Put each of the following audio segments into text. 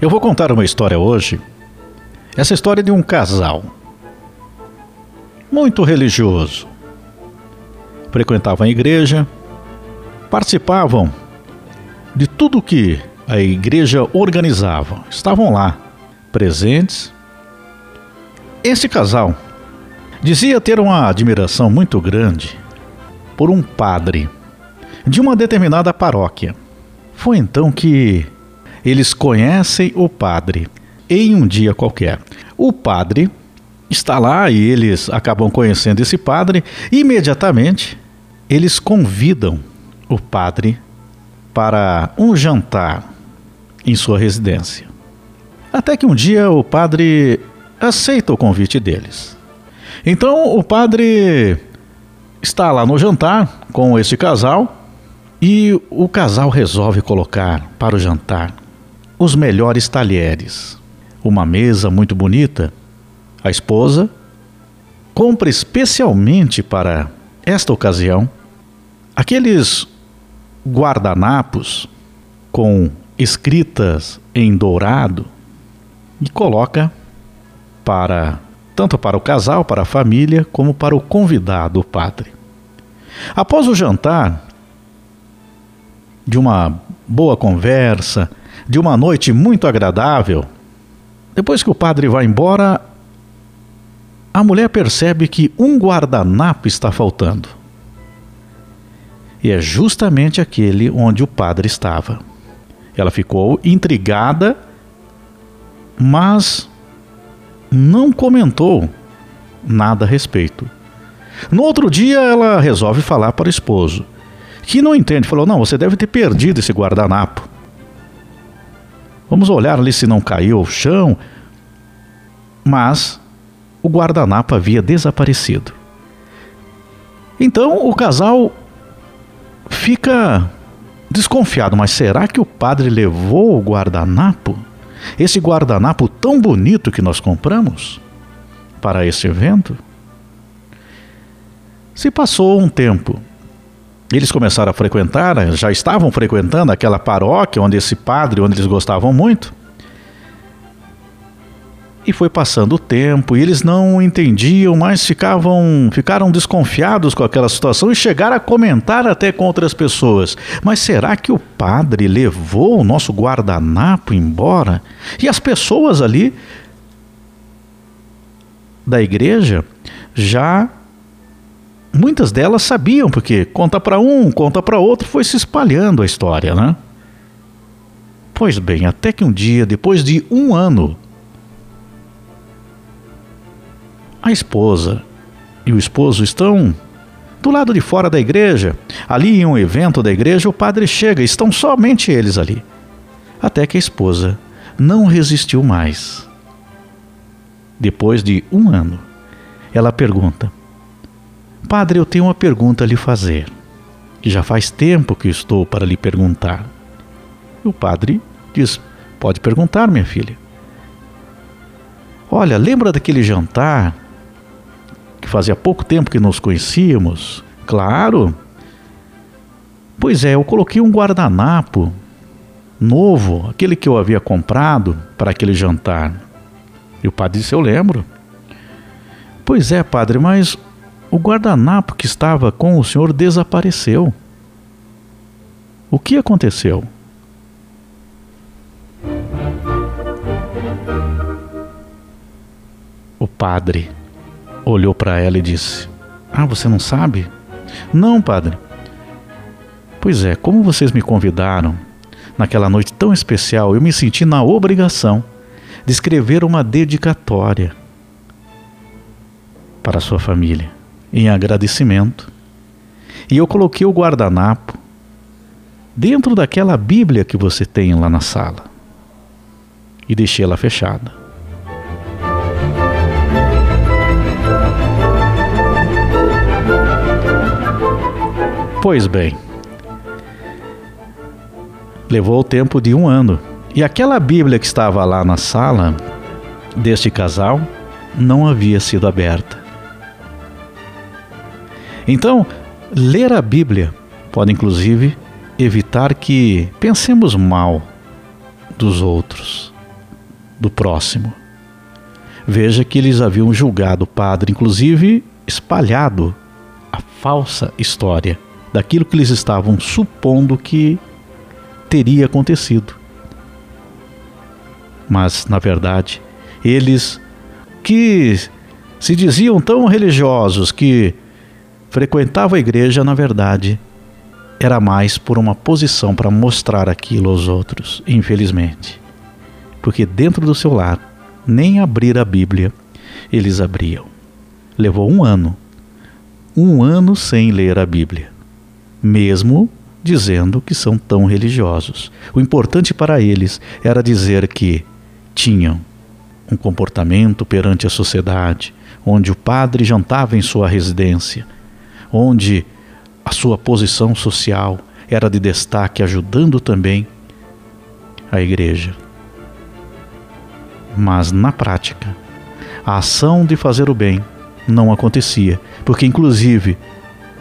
Eu vou contar uma história hoje. Essa história é de um casal muito religioso. Frequentavam a igreja, participavam de tudo que a igreja organizava. Estavam lá, presentes. Esse casal dizia ter uma admiração muito grande por um padre de uma determinada paróquia. Foi então que eles conhecem o padre em um dia qualquer. O padre está lá e eles acabam conhecendo esse padre. Imediatamente, eles convidam o padre para um jantar em sua residência. Até que um dia o padre aceita o convite deles. Então o padre está lá no jantar com esse casal e o casal resolve colocar para o jantar os melhores talheres, uma mesa muito bonita. A esposa compra especialmente para esta ocasião aqueles guardanapos com escritas em dourado e coloca para tanto para o casal, para a família, como para o convidado, o padre. Após o jantar, de uma boa conversa, de uma noite muito agradável, depois que o padre vai embora, a mulher percebe que um guardanapo está faltando. E é justamente aquele onde o padre estava. Ela ficou intrigada, mas não comentou nada a respeito. No outro dia, ela resolve falar para o esposo, que não entende. Falou: Não, você deve ter perdido esse guardanapo. Vamos olhar ali se não caiu ao chão. Mas o guardanapo havia desaparecido. Então o casal fica desconfiado, mas será que o padre levou o guardanapo? Esse guardanapo tão bonito que nós compramos para esse evento? Se passou um tempo eles começaram a frequentar, né, já estavam frequentando aquela paróquia onde esse padre, onde eles gostavam muito. E foi passando o tempo e eles não entendiam, mas ficavam, ficaram desconfiados com aquela situação e chegaram a comentar até com outras pessoas. Mas será que o padre levou o nosso guardanapo embora? E as pessoas ali da igreja já muitas delas sabiam, porque conta para um, conta para outro, foi se espalhando a história, né? Pois bem, até que um dia, depois de um ano, a esposa e o esposo estão do lado de fora da igreja. Ali em um evento da igreja, o padre chega, estão somente eles ali. Até que a esposa não resistiu mais. Depois de um ano, ela pergunta: Padre, eu tenho uma pergunta a lhe fazer, que já faz tempo que estou para lhe perguntar. E o padre diz: Pode perguntar, minha filha. Olha, lembra daquele jantar que fazia pouco tempo que nos conhecíamos? Claro. Pois é, eu coloquei um guardanapo novo, aquele que eu havia comprado para aquele jantar. E o padre disse: Eu lembro. Pois é, padre, mas o guardanapo que estava com o senhor desapareceu. O que aconteceu? O padre olhou para ela e disse: Ah, você não sabe? Não, padre. Pois é, como vocês me convidaram naquela noite tão especial, eu me senti na obrigação de escrever uma dedicatória para sua família em agradecimento. E eu coloquei o guardanapo dentro daquela Bíblia que você tem lá na sala e deixei ela fechada. Pois bem, levou o tempo de um ano e aquela Bíblia que estava lá na sala deste casal não havia sido aberta. Então, ler a Bíblia pode inclusive evitar que pensemos mal dos outros, do próximo. Veja que eles haviam julgado o padre, inclusive espalhado a falsa história daquilo que eles estavam supondo que teria acontecido. Mas, na verdade, eles que se diziam tão religiosos que frequentavam a igreja, na verdade, era mais por uma posição para mostrar aquilo aos outros, infelizmente. Porque dentro do seu lar, nem abrir a Bíblia eles abriam. Levou um ano, um ano sem ler a Bíblia, mesmo dizendo que são tão religiosos. O importante para eles era dizer que tinham um comportamento perante a sociedade, onde o padre jantava em sua residência, onde a sua posição social era de destaque, ajudando também a igreja. Mas na prática, a ação de fazer o bem não acontecia, porque inclusive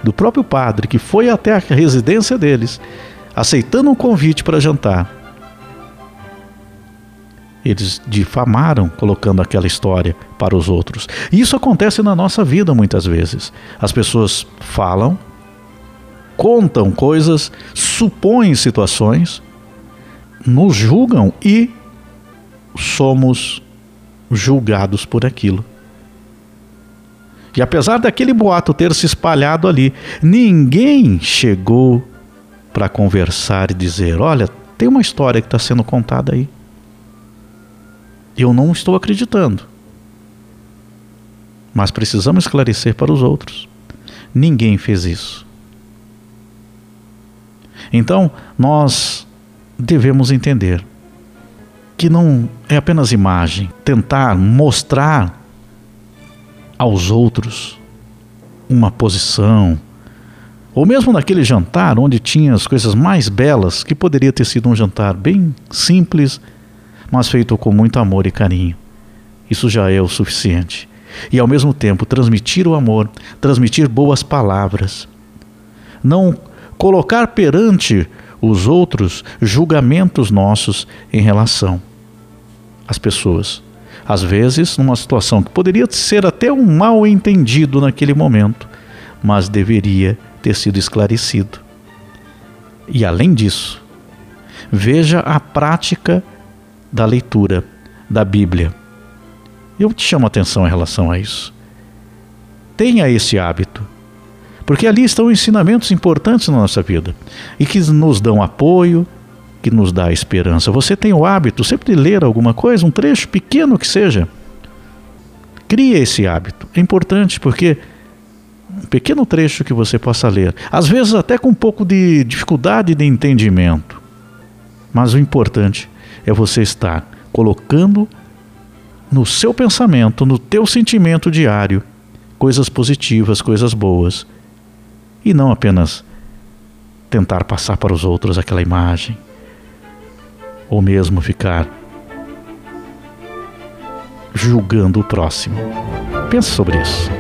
do próprio padre que foi até a residência deles, aceitando um convite para jantar, eles difamaram colocando aquela história para os outros. E isso acontece na nossa vida muitas vezes. As pessoas falam, contam coisas, supõem situações, nos julgam e somos julgados por aquilo. E apesar daquele boato ter se espalhado ali, ninguém chegou para conversar e dizer: olha, tem uma história que está sendo contada aí. Eu não estou acreditando. Mas precisamos esclarecer para os outros. Ninguém fez isso. Então, nós devemos entender que não é apenas imagem, tentar mostrar aos outros uma posição, ou mesmo naquele jantar onde tinha as coisas mais belas, que poderia ter sido um jantar bem simples, mas feito com muito amor e carinho. Isso já é o suficiente. E ao mesmo tempo transmitir o amor, transmitir boas palavras. Não colocar perante os outros julgamentos nossos em relação às pessoas. Às vezes, numa situação que poderia ser até um mal entendido naquele momento, mas deveria ter sido esclarecido. E além disso, veja a prática da leitura da Bíblia. Eu te chamo a atenção em relação a isso. Tenha esse hábito, porque ali estão ensinamentos importantes na nossa vida e que nos dão apoio, que nos dá esperança. Você tem o hábito sempre de ler alguma coisa, um trecho pequeno que seja. Cria esse hábito. É importante porque um pequeno trecho que você possa ler, às vezes até com um pouco de dificuldade de entendimento. Mas o importante é você estar colocando no seu pensamento, no teu sentimento diário, coisas positivas, coisas boas, e não apenas tentar passar para os outros aquela imagem, ou mesmo ficar julgando o próximo. Pense sobre isso.